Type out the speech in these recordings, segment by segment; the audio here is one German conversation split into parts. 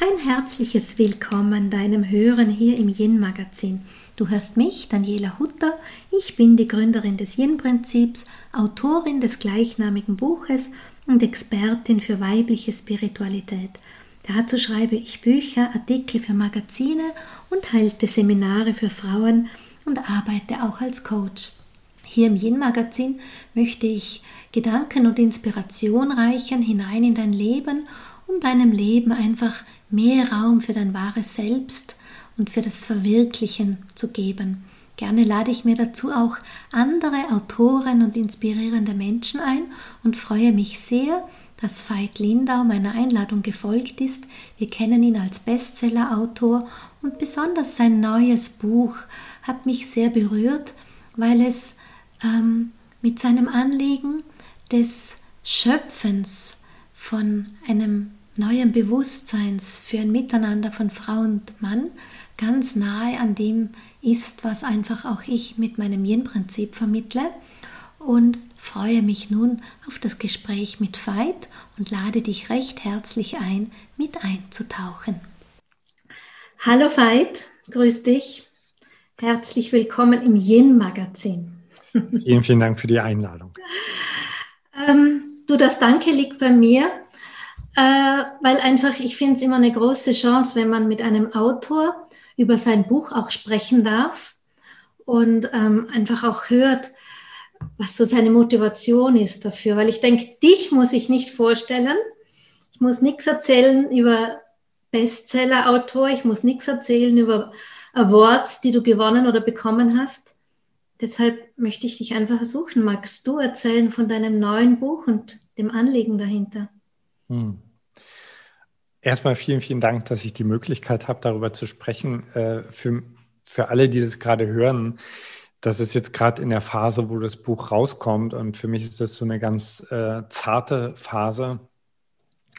Ein herzliches Willkommen deinem Hören hier im Yin-Magazin. Du hörst mich, Daniela Hutter. Ich bin die Gründerin des Yin-Prinzips, Autorin des gleichnamigen Buches und Expertin für weibliche Spiritualität. Dazu schreibe ich Bücher, Artikel für Magazine und halte Seminare für Frauen und arbeite auch als Coach. Hier im Yin-Magazin möchte ich Gedanken und Inspiration reichen hinein in dein Leben, um deinem Leben einfach mehr Raum für dein wahres Selbst und für das Verwirklichen zu geben. Gerne lade ich mir dazu auch andere Autoren und inspirierende Menschen ein und freue mich sehr, dass Veit Lindau meiner Einladung gefolgt ist. Wir kennen ihn als Bestsellerautor und besonders sein neues Buch hat mich sehr berührt, weil es ähm, mit seinem Anliegen des Schöpfens von einem neuen Bewusstseins für ein Miteinander von Frau und Mann ganz nahe an dem ist, was einfach auch ich mit meinem Yin-Prinzip vermittle und freue mich nun auf das Gespräch mit Veit und lade dich recht herzlich ein, mit einzutauchen. Hallo Veit, grüß dich. Herzlich willkommen im Yin-Magazin. Vielen, vielen Dank für die Einladung. ähm, du, das Danke liegt bei mir, äh, weil einfach ich finde es immer eine große Chance, wenn man mit einem Autor über sein Buch auch sprechen darf und ähm, einfach auch hört, was so seine Motivation ist dafür. Weil ich denke, dich muss ich nicht vorstellen. Ich muss nichts erzählen über Bestseller-Autor. Ich muss nichts erzählen über Awards, die du gewonnen oder bekommen hast. Deshalb möchte ich dich einfach versuchen. Magst du erzählen von deinem neuen Buch und dem Anliegen dahinter? Hm. Erstmal vielen, vielen Dank, dass ich die Möglichkeit habe, darüber zu sprechen. Äh, für, für alle, die das gerade hören, das ist jetzt gerade in der Phase, wo das Buch rauskommt. Und für mich ist das so eine ganz äh, zarte Phase.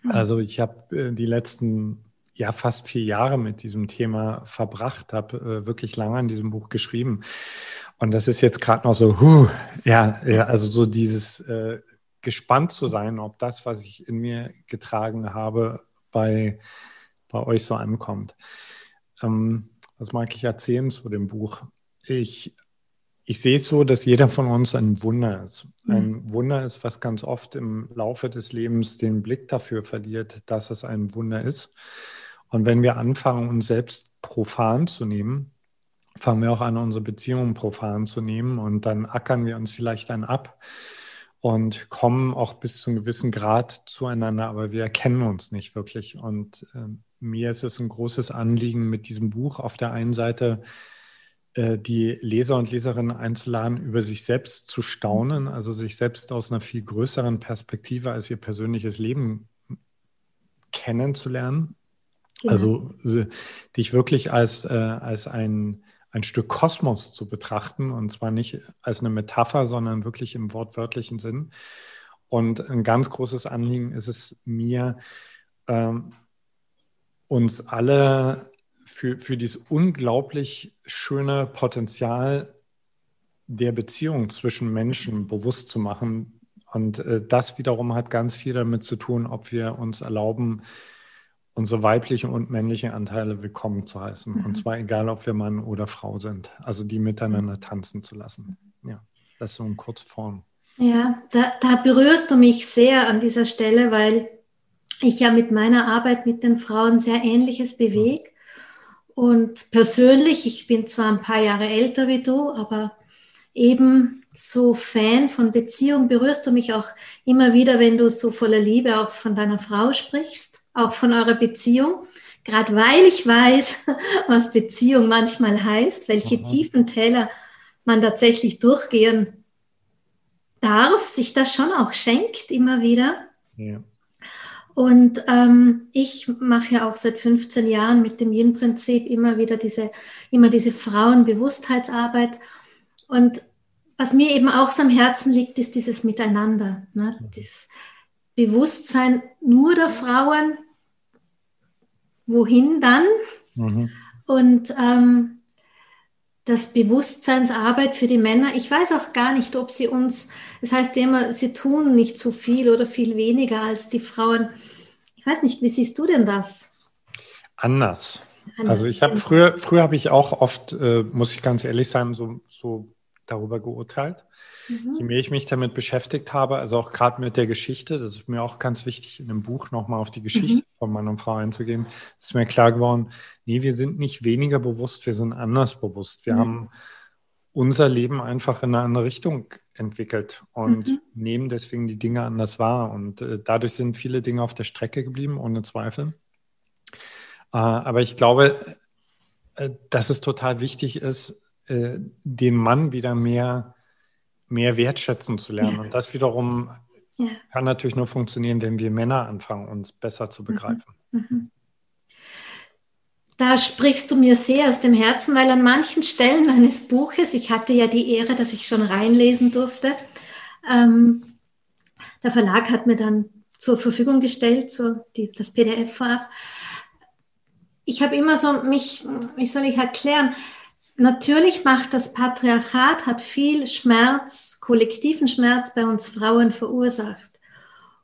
Mhm. Also ich habe äh, die letzten ja fast vier Jahre mit diesem Thema verbracht, habe äh, wirklich lange an diesem Buch geschrieben. Und das ist jetzt gerade noch so, huh, ja, ja, also so dieses äh, gespannt zu sein, ob das, was ich in mir getragen habe, bei, bei euch so ankommt. Ähm, was mag ich erzählen zu dem Buch? Ich ich sehe es so, dass jeder von uns ein Wunder ist. Ein mhm. Wunder ist, was ganz oft im Laufe des Lebens den Blick dafür verliert, dass es ein Wunder ist. Und wenn wir anfangen, uns selbst profan zu nehmen, fangen wir auch an, unsere Beziehungen profan zu nehmen und dann ackern wir uns vielleicht dann ab und kommen auch bis zu einem gewissen Grad zueinander, aber wir erkennen uns nicht wirklich. Und äh, mir ist es ein großes Anliegen mit diesem Buch auf der einen Seite, äh, die Leser und Leserinnen einzuladen, über sich selbst zu staunen, also sich selbst aus einer viel größeren Perspektive als ihr persönliches Leben kennenzulernen. Ja. Also dich wirklich als, äh, als ein, ein Stück Kosmos zu betrachten und zwar nicht als eine Metapher, sondern wirklich im wortwörtlichen Sinn. Und ein ganz großes Anliegen ist es mir, ähm, uns alle für, für dieses unglaublich schöne Potenzial der Beziehung zwischen Menschen bewusst zu machen. Und äh, das wiederum hat ganz viel damit zu tun, ob wir uns erlauben, unsere weiblichen und männlichen Anteile willkommen zu heißen. Mhm. Und zwar egal, ob wir Mann oder Frau sind. Also die miteinander tanzen zu lassen. Ja, das so in Kurzform. Ja, da, da berührst du mich sehr an dieser Stelle, weil ich ja mit meiner Arbeit mit den Frauen sehr Ähnliches bewege. Und persönlich, ich bin zwar ein paar Jahre älter wie du, aber eben so Fan von Beziehung berührst du mich auch immer wieder, wenn du so voller Liebe auch von deiner Frau sprichst, auch von eurer Beziehung. Gerade weil ich weiß, was Beziehung manchmal heißt, welche Aha. tiefen Täler man tatsächlich durchgehen darf, sich das schon auch schenkt immer wieder. Ja. Und ähm, ich mache ja auch seit 15 Jahren mit dem Yin-Prinzip immer wieder diese, immer diese Frauenbewusstheitsarbeit. Und was mir eben auch so am Herzen liegt, ist dieses Miteinander. Ne? Dieses Bewusstsein nur der Frauen, wohin dann? Mhm. Und ähm, das Bewusstseinsarbeit für die Männer. Ich weiß auch gar nicht, ob sie uns, das heißt ja immer, sie tun nicht so viel oder viel weniger als die Frauen. Ich weiß nicht, wie siehst du denn das? anders. Also ich habe früher, früher habe ich auch oft, äh, muss ich ganz ehrlich sein, so, so darüber geurteilt. Mhm. Je mehr ich mich damit beschäftigt habe, also auch gerade mit der Geschichte, das ist mir auch ganz wichtig, in dem Buch nochmal auf die Geschichte mhm. von Mann und Frau einzugehen, ist mir klar geworden, nee, wir sind nicht weniger bewusst, wir sind anders bewusst. Wir mhm. haben unser Leben einfach in eine andere Richtung entwickelt und mhm. nehmen deswegen die Dinge anders wahr. Und äh, dadurch sind viele Dinge auf der Strecke geblieben, ohne Zweifel. Äh, aber ich glaube, äh, dass es total wichtig ist, äh, den Mann wieder mehr, mehr wertschätzen zu lernen. Ja. Und das wiederum ja. kann natürlich nur funktionieren, wenn wir Männer anfangen, uns besser zu mhm. begreifen. Mhm. Da sprichst du mir sehr aus dem Herzen, weil an manchen Stellen meines Buches, ich hatte ja die Ehre, dass ich schon reinlesen durfte, ähm, der Verlag hat mir dann zur Verfügung gestellt, so die, das PDF vorab. Ich habe immer so mich, wie soll ich erklären, natürlich macht das Patriarchat, hat viel Schmerz, kollektiven Schmerz bei uns Frauen verursacht.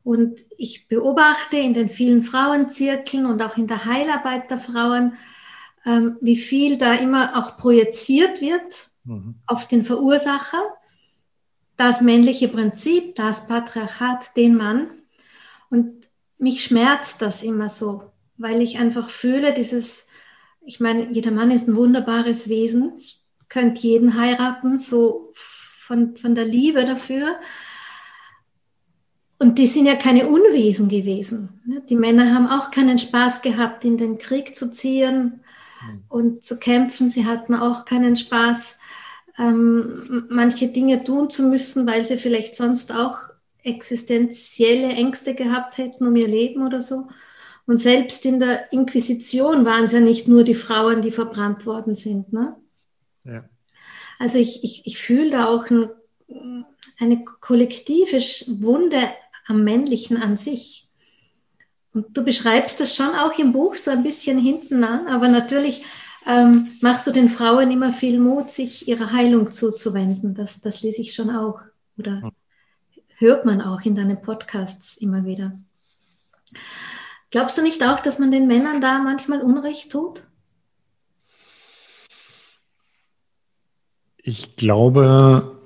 Und ich beobachte in den vielen Frauenzirkeln und auch in der Heilarbeit der Frauen, ähm, wie viel da immer auch projiziert wird mhm. auf den Verursacher. Das männliche Prinzip, das Patriarchat, den Mann. Und mich schmerzt das immer so, weil ich einfach fühle, dieses, ich meine, jeder Mann ist ein wunderbares Wesen. Ich könnte jeden heiraten, so von, von der Liebe dafür. Und die sind ja keine Unwesen gewesen. Die Männer haben auch keinen Spaß gehabt, in den Krieg zu ziehen mhm. und zu kämpfen. Sie hatten auch keinen Spaß, ähm, manche Dinge tun zu müssen, weil sie vielleicht sonst auch existenzielle Ängste gehabt hätten um ihr Leben oder so. Und selbst in der Inquisition waren es ja nicht nur die Frauen, die verbrannt worden sind. Ne? Ja. Also ich, ich, ich fühle da auch ein, eine kollektive Wunde am Männlichen an sich. Und du beschreibst das schon auch im Buch so ein bisschen hinten an, aber natürlich ähm, machst du den Frauen immer viel Mut, sich ihrer Heilung zuzuwenden. Das, das lese ich schon auch oder hört man auch in deinen Podcasts immer wieder. Glaubst du nicht auch, dass man den Männern da manchmal Unrecht tut? Ich glaube,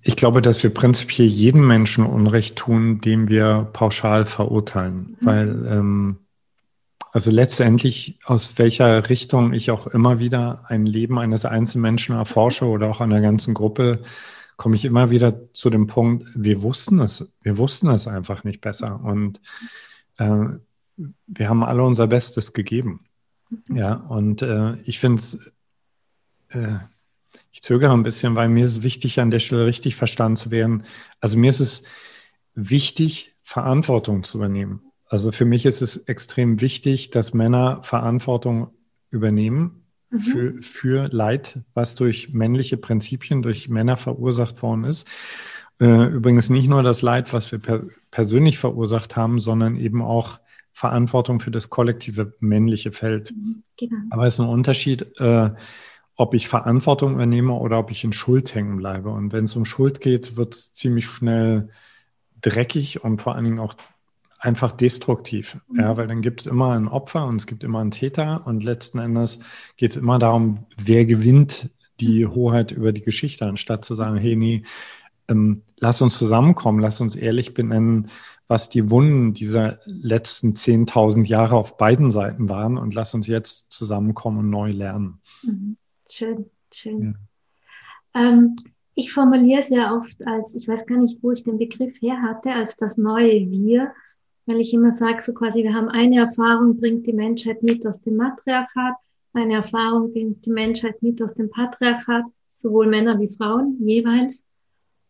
ich glaube, dass wir prinzipiell jedem Menschen Unrecht tun, dem wir pauschal verurteilen. Mhm. Weil, ähm, also letztendlich, aus welcher Richtung ich auch immer wieder ein Leben eines Einzelmenschen erforsche oder auch einer ganzen Gruppe, komme ich immer wieder zu dem Punkt, wir wussten es, wir wussten es einfach nicht besser. Und äh, wir haben alle unser Bestes gegeben. Ja, und äh, ich finde es, äh, ich zögere ein bisschen, weil mir ist wichtig, an der Stelle richtig verstanden zu werden. Also mir ist es wichtig, Verantwortung zu übernehmen. Also für mich ist es extrem wichtig, dass Männer Verantwortung übernehmen mhm. für, für Leid, was durch männliche Prinzipien, durch Männer verursacht worden ist. Äh, übrigens nicht nur das Leid, was wir per persönlich verursacht haben, sondern eben auch Verantwortung für das kollektive männliche Feld. Genau. Aber es ist ein Unterschied, äh, ob ich Verantwortung übernehme oder ob ich in Schuld hängen bleibe. Und wenn es um Schuld geht, wird es ziemlich schnell dreckig und vor allen Dingen auch einfach destruktiv. Mhm. Ja, weil dann gibt es immer ein Opfer und es gibt immer einen Täter und letzten Endes geht es immer darum, wer gewinnt die mhm. Hoheit über die Geschichte, anstatt zu sagen, hey, nee, ähm, lass uns zusammenkommen, lass uns ehrlich benennen, was die Wunden dieser letzten 10.000 Jahre auf beiden Seiten waren und lass uns jetzt zusammenkommen und neu lernen. Mhm. Schön, schön. Ja. Ähm, ich formuliere es ja oft als, ich weiß gar nicht, wo ich den Begriff her hatte, als das neue Wir, weil ich immer sage, so quasi, wir haben eine Erfahrung, bringt die Menschheit mit aus dem Matriarchat, eine Erfahrung bringt die Menschheit mit aus dem Patriarchat, sowohl Männer wie Frauen jeweils.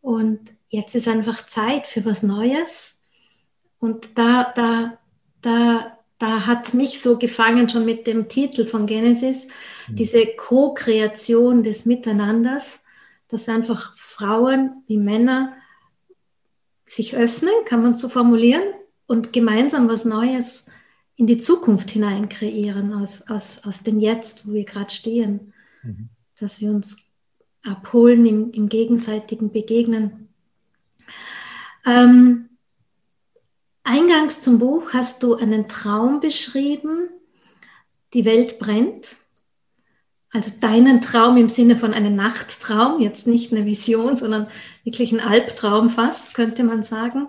Und jetzt ist einfach Zeit für was Neues. Und da, da, da da hat es mich so gefangen schon mit dem Titel von Genesis, mhm. diese Co-Kreation des Miteinanders, dass einfach Frauen wie Männer sich öffnen, kann man so formulieren, und gemeinsam was Neues in die Zukunft hinein kreieren, aus, aus, aus dem Jetzt, wo wir gerade stehen. Mhm. Dass wir uns abholen im, im gegenseitigen Begegnen. Ähm, Eingangs zum Buch hast du einen Traum beschrieben, die Welt brennt. Also deinen Traum im Sinne von einem Nachttraum, jetzt nicht eine Vision, sondern wirklich ein Albtraum fast, könnte man sagen.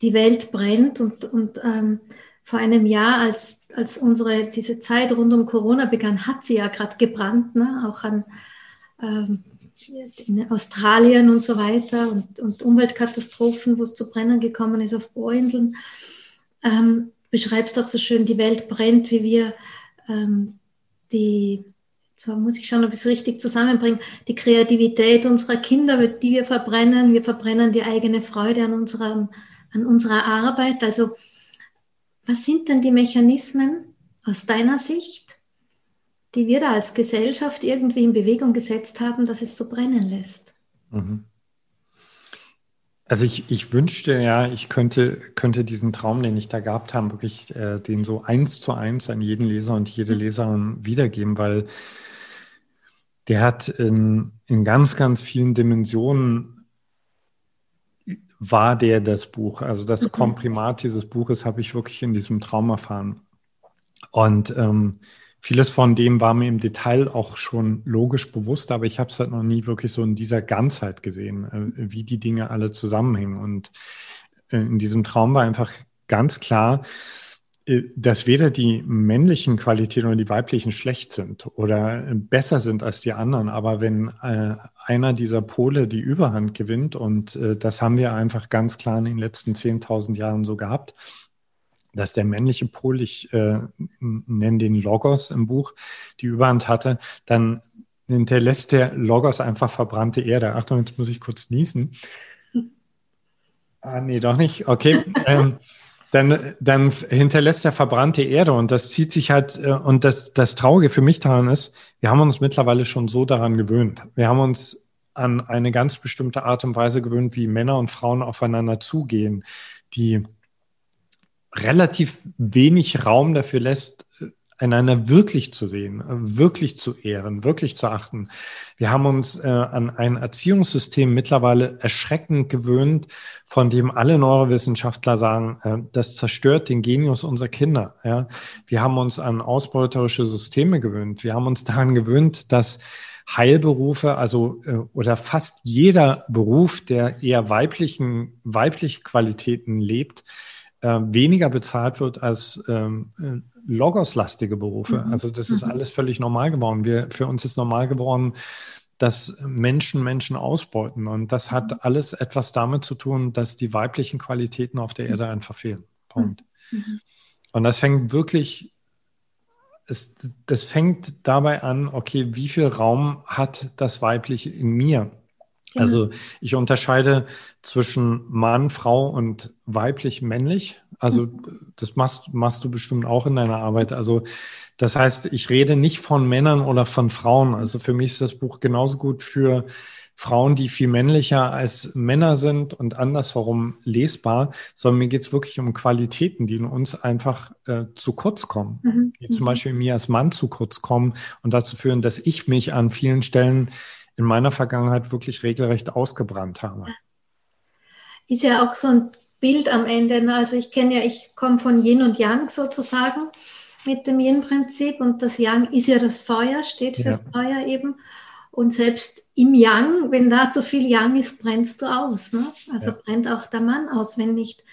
Die Welt brennt und, und ähm, vor einem Jahr, als, als unsere, diese Zeit rund um Corona begann, hat sie ja gerade gebrannt, ne? auch an ähm, in Australien und so weiter und, und Umweltkatastrophen, wo es zu Brennen gekommen ist auf Bohrinseln. Ähm, beschreibst auch so schön, die Welt brennt, wie wir ähm, die, zwar muss ich schauen, ob ich es richtig zusammenbringe, die Kreativität unserer Kinder, die wir verbrennen. Wir verbrennen die eigene Freude an, unserem, an unserer Arbeit. Also was sind denn die Mechanismen aus deiner Sicht, die wir da als Gesellschaft irgendwie in Bewegung gesetzt haben, dass es so brennen lässt. Mhm. Also ich, ich wünschte ja, ich könnte, könnte diesen Traum, den ich da gehabt habe, wirklich äh, den so eins zu eins an jeden Leser und jede mhm. Leserin wiedergeben, weil der hat in, in ganz, ganz vielen Dimensionen war der das Buch. Also das mhm. Komprimat dieses Buches habe ich wirklich in diesem Traum erfahren. Und ähm, Vieles von dem war mir im Detail auch schon logisch bewusst, aber ich habe es halt noch nie wirklich so in dieser Ganzheit gesehen, äh, wie die Dinge alle zusammenhängen. Und äh, in diesem Traum war einfach ganz klar, äh, dass weder die männlichen Qualitäten oder die weiblichen schlecht sind oder besser sind als die anderen. Aber wenn einer dieser Pole die Überhand gewinnt, und das haben wir einfach ganz klar in den letzten 10.000 Jahren so gehabt, dass der männliche Pol, ich äh, nenne den Logos im Buch, die Überhand hatte, dann hinterlässt der Logos einfach verbrannte Erde. Achtung, jetzt muss ich kurz niesen. Ah, nee, doch nicht. Okay. ähm, dann, dann hinterlässt er verbrannte Erde und das zieht sich halt, äh, und das, das Traurige für mich daran ist, wir haben uns mittlerweile schon so daran gewöhnt. Wir haben uns an eine ganz bestimmte Art und Weise gewöhnt, wie Männer und Frauen aufeinander zugehen, die relativ wenig Raum dafür lässt, einander wirklich zu sehen, wirklich zu ehren, wirklich zu achten. Wir haben uns äh, an ein Erziehungssystem mittlerweile erschreckend gewöhnt, von dem alle Neurowissenschaftler sagen, äh, das zerstört den Genius unserer Kinder. Ja? Wir haben uns an ausbeuterische Systeme gewöhnt. Wir haben uns daran gewöhnt, dass Heilberufe, also äh, oder fast jeder Beruf, der eher weiblichen, weibliche Qualitäten lebt, äh, weniger bezahlt wird als ähm, äh, Logos-lastige Berufe. Mhm. Also das ist mhm. alles völlig normal geworden. Wir, für uns ist normal geworden, dass Menschen Menschen ausbeuten. Und das hat mhm. alles etwas damit zu tun, dass die weiblichen Qualitäten auf der Erde einfach fehlen. Punkt. Mhm. Und das fängt wirklich, es, das fängt dabei an, okay, wie viel Raum hat das Weibliche in mir? Also ich unterscheide zwischen Mann, Frau und weiblich, männlich. Also mhm. das machst, machst du bestimmt auch in deiner Arbeit. Also das heißt, ich rede nicht von Männern oder von Frauen. Also für mich ist das Buch genauso gut für Frauen, die viel männlicher als Männer sind und andersherum lesbar, sondern mir geht es wirklich um Qualitäten, die in uns einfach äh, zu kurz kommen, mhm. die zum mhm. Beispiel mir als Mann zu kurz kommen und dazu führen, dass ich mich an vielen Stellen in meiner Vergangenheit wirklich regelrecht ausgebrannt habe. Ist ja auch so ein Bild am Ende. Ne? Also ich kenne ja, ich komme von Yin und Yang sozusagen mit dem Yin-Prinzip und das Yang ist ja das Feuer, steht fürs ja. Feuer eben. Und selbst im Yang, wenn da zu viel Yang ist, brennst du aus. Ne? Also ja. brennt auch der Mann aus, wenn nicht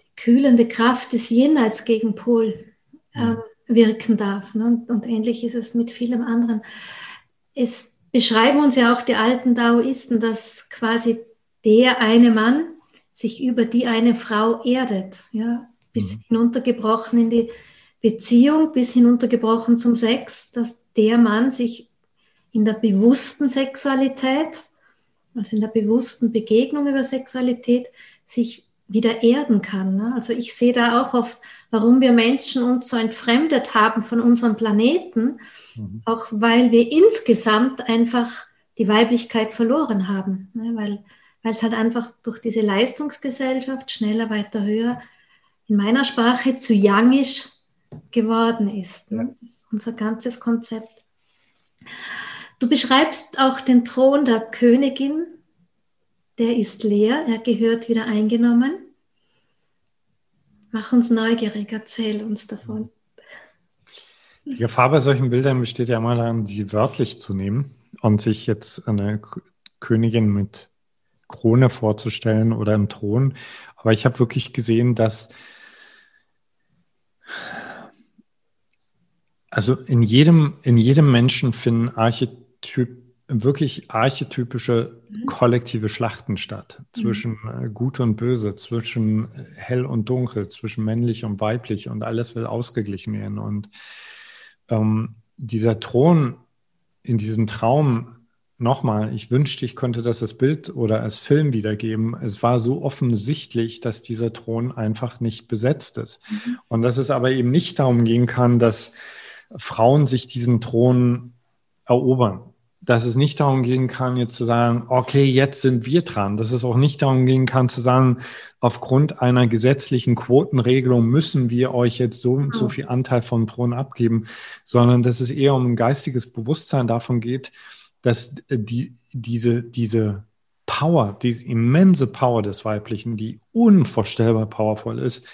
die kühlende Kraft des Yin als Gegenpol ähm, wirken darf. Ne? Und, und ähnlich ist es mit vielem anderen. Es beschreiben uns ja auch die alten Daoisten, dass quasi der eine Mann sich über die eine Frau erdet, ja, bis mhm. hinuntergebrochen in die Beziehung, bis hinuntergebrochen zum Sex, dass der Mann sich in der bewussten Sexualität, also in der bewussten Begegnung über Sexualität, sich wieder erden kann. Ne? Also ich sehe da auch oft, warum wir Menschen uns so entfremdet haben von unserem Planeten, mhm. auch weil wir insgesamt einfach die Weiblichkeit verloren haben, ne? weil, weil es halt einfach durch diese Leistungsgesellschaft schneller, weiter, höher in meiner Sprache zu youngisch geworden ist. Ne? Das ist unser ganzes Konzept. Du beschreibst auch den Thron der Königin der ist leer, er gehört wieder eingenommen. Mach uns neugierig, erzähl uns davon. Die Gefahr bei solchen Bildern besteht ja immer darin, sie wörtlich zu nehmen und sich jetzt eine Königin mit Krone vorzustellen oder im Thron. Aber ich habe wirklich gesehen, dass also in jedem, in jedem Menschen finden Archetyp, wirklich archetypische mhm. kollektive Schlachten statt. Mhm. Zwischen äh, Gut und Böse, zwischen hell und dunkel, zwischen männlich und weiblich und alles will ausgeglichen werden. Und ähm, dieser Thron in diesem Traum, nochmal, ich wünschte, ich könnte das als Bild oder als Film wiedergeben. Es war so offensichtlich, dass dieser Thron einfach nicht besetzt ist. Mhm. Und dass es aber eben nicht darum gehen kann, dass Frauen sich diesen Thron erobern. Dass es nicht darum gehen kann, jetzt zu sagen, okay, jetzt sind wir dran. Dass es auch nicht darum gehen kann, zu sagen, aufgrund einer gesetzlichen Quotenregelung müssen wir euch jetzt so und so viel Anteil vom Thron abgeben, sondern dass es eher um ein geistiges Bewusstsein davon geht, dass die, diese, diese Power, diese immense Power des Weiblichen, die unvorstellbar powervoll ist,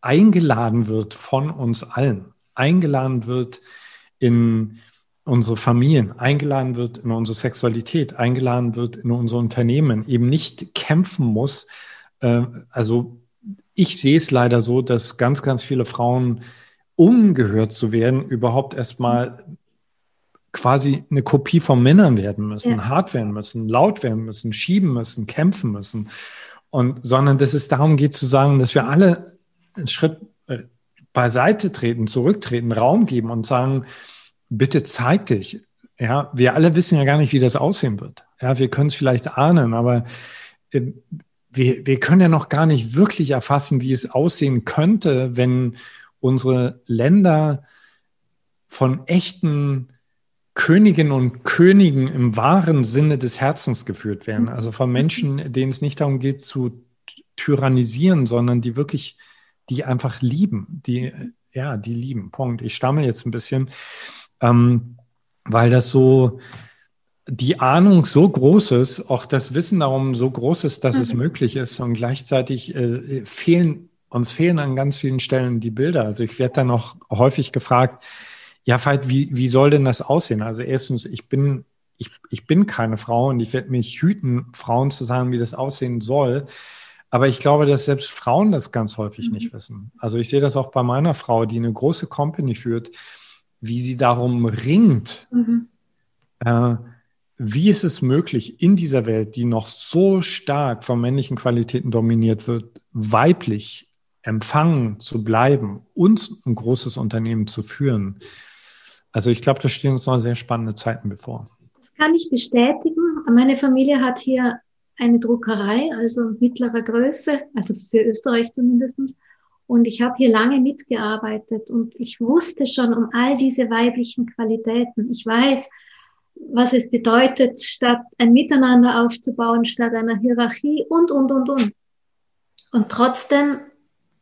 eingeladen wird von uns allen eingeladen wird in unsere Familien, eingeladen wird in unsere Sexualität, eingeladen wird in unser Unternehmen, eben nicht kämpfen muss. Äh, also ich sehe es leider so, dass ganz, ganz viele Frauen, um gehört zu werden, überhaupt erstmal quasi eine Kopie von Männern werden müssen, ja. hart werden müssen, laut werden müssen, schieben müssen, kämpfen müssen. Und sondern dass es darum geht zu sagen, dass wir alle einen Schritt beiseite treten, zurücktreten, Raum geben und sagen, bitte zeig dich. Ja, wir alle wissen ja gar nicht, wie das aussehen wird. Ja, wir können es vielleicht ahnen, aber äh, wir, wir können ja noch gar nicht wirklich erfassen, wie es aussehen könnte, wenn unsere Länder von echten Königinnen und Königen im wahren Sinne des Herzens geführt werden. Also von Menschen, denen es nicht darum geht zu tyrannisieren, sondern die wirklich die einfach lieben, die, ja, die lieben. Punkt. Ich stammel jetzt ein bisschen, ähm, weil das so, die Ahnung so groß ist, auch das Wissen darum so groß ist, dass mhm. es möglich ist und gleichzeitig äh, fehlen, uns fehlen an ganz vielen Stellen die Bilder. Also ich werde dann auch häufig gefragt, ja, Veit, wie, wie soll denn das aussehen? Also erstens, ich bin, ich, ich bin keine Frau und ich werde mich hüten, Frauen zu sagen, wie das aussehen soll. Aber ich glaube, dass selbst Frauen das ganz häufig mhm. nicht wissen. Also ich sehe das auch bei meiner Frau, die eine große Company führt, wie sie darum ringt, mhm. äh, wie ist es möglich, in dieser Welt, die noch so stark von männlichen Qualitäten dominiert wird, weiblich empfangen zu bleiben und ein großes Unternehmen zu führen. Also ich glaube, da stehen uns noch sehr spannende Zeiten bevor. Das kann ich bestätigen. Meine Familie hat hier eine Druckerei, also mittlerer Größe, also für Österreich zumindestens. Und ich habe hier lange mitgearbeitet und ich wusste schon um all diese weiblichen Qualitäten. Ich weiß, was es bedeutet, statt ein Miteinander aufzubauen, statt einer Hierarchie und, und, und, und. Und trotzdem,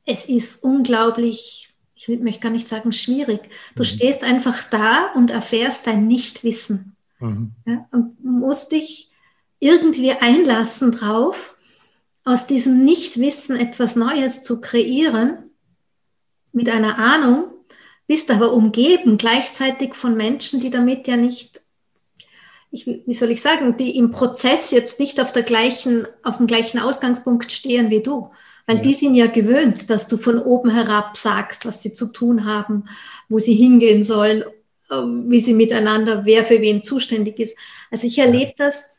es ist unglaublich, ich möchte gar nicht sagen schwierig. Du mhm. stehst einfach da und erfährst dein Nichtwissen. Mhm. Ja, und musst dich irgendwie einlassen drauf, aus diesem Nichtwissen etwas Neues zu kreieren, mit einer Ahnung, bist aber umgeben gleichzeitig von Menschen, die damit ja nicht, ich, wie soll ich sagen, die im Prozess jetzt nicht auf, der gleichen, auf dem gleichen Ausgangspunkt stehen wie du. Weil ja. die sind ja gewöhnt, dass du von oben herab sagst, was sie zu tun haben, wo sie hingehen sollen, wie sie miteinander, wer für wen zuständig ist. Also ich erlebe das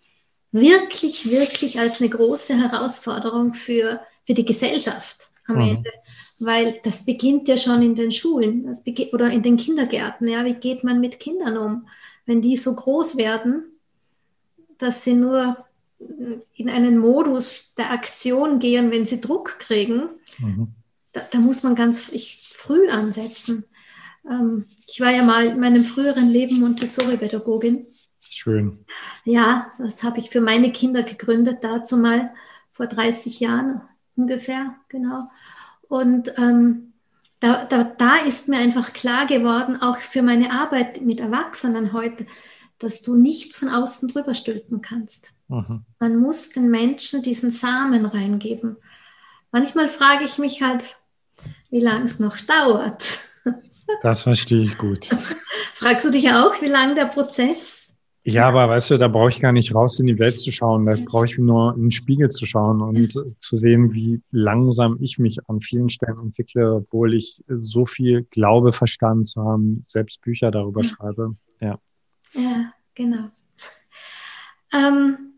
wirklich, wirklich als eine große Herausforderung für, für die Gesellschaft am mhm. Ende. Weil das beginnt ja schon in den Schulen das oder in den Kindergärten. Ja, wie geht man mit Kindern um, wenn die so groß werden, dass sie nur in einen Modus der Aktion gehen, wenn sie Druck kriegen? Mhm. Da, da, muss man ganz früh ansetzen. Ähm, ich war ja mal in meinem früheren Leben Montessori-Pädagogin Schön. Ja, das habe ich für meine Kinder gegründet, dazu mal vor 30 Jahren ungefähr, genau. Und ähm, da, da, da ist mir einfach klar geworden, auch für meine Arbeit mit Erwachsenen heute, dass du nichts von außen drüber stülpen kannst. Mhm. Man muss den Menschen diesen Samen reingeben. Manchmal frage ich mich halt, wie lange es noch dauert. Das verstehe ich gut. Fragst du dich auch, wie lang der Prozess? Ja, aber weißt du, da brauche ich gar nicht raus in die Welt zu schauen. Da brauche ich nur in den Spiegel zu schauen und zu sehen, wie langsam ich mich an vielen Stellen entwickle, obwohl ich so viel Glaube verstanden zu haben, selbst Bücher darüber schreibe. Ja. Ja, genau. Ähm,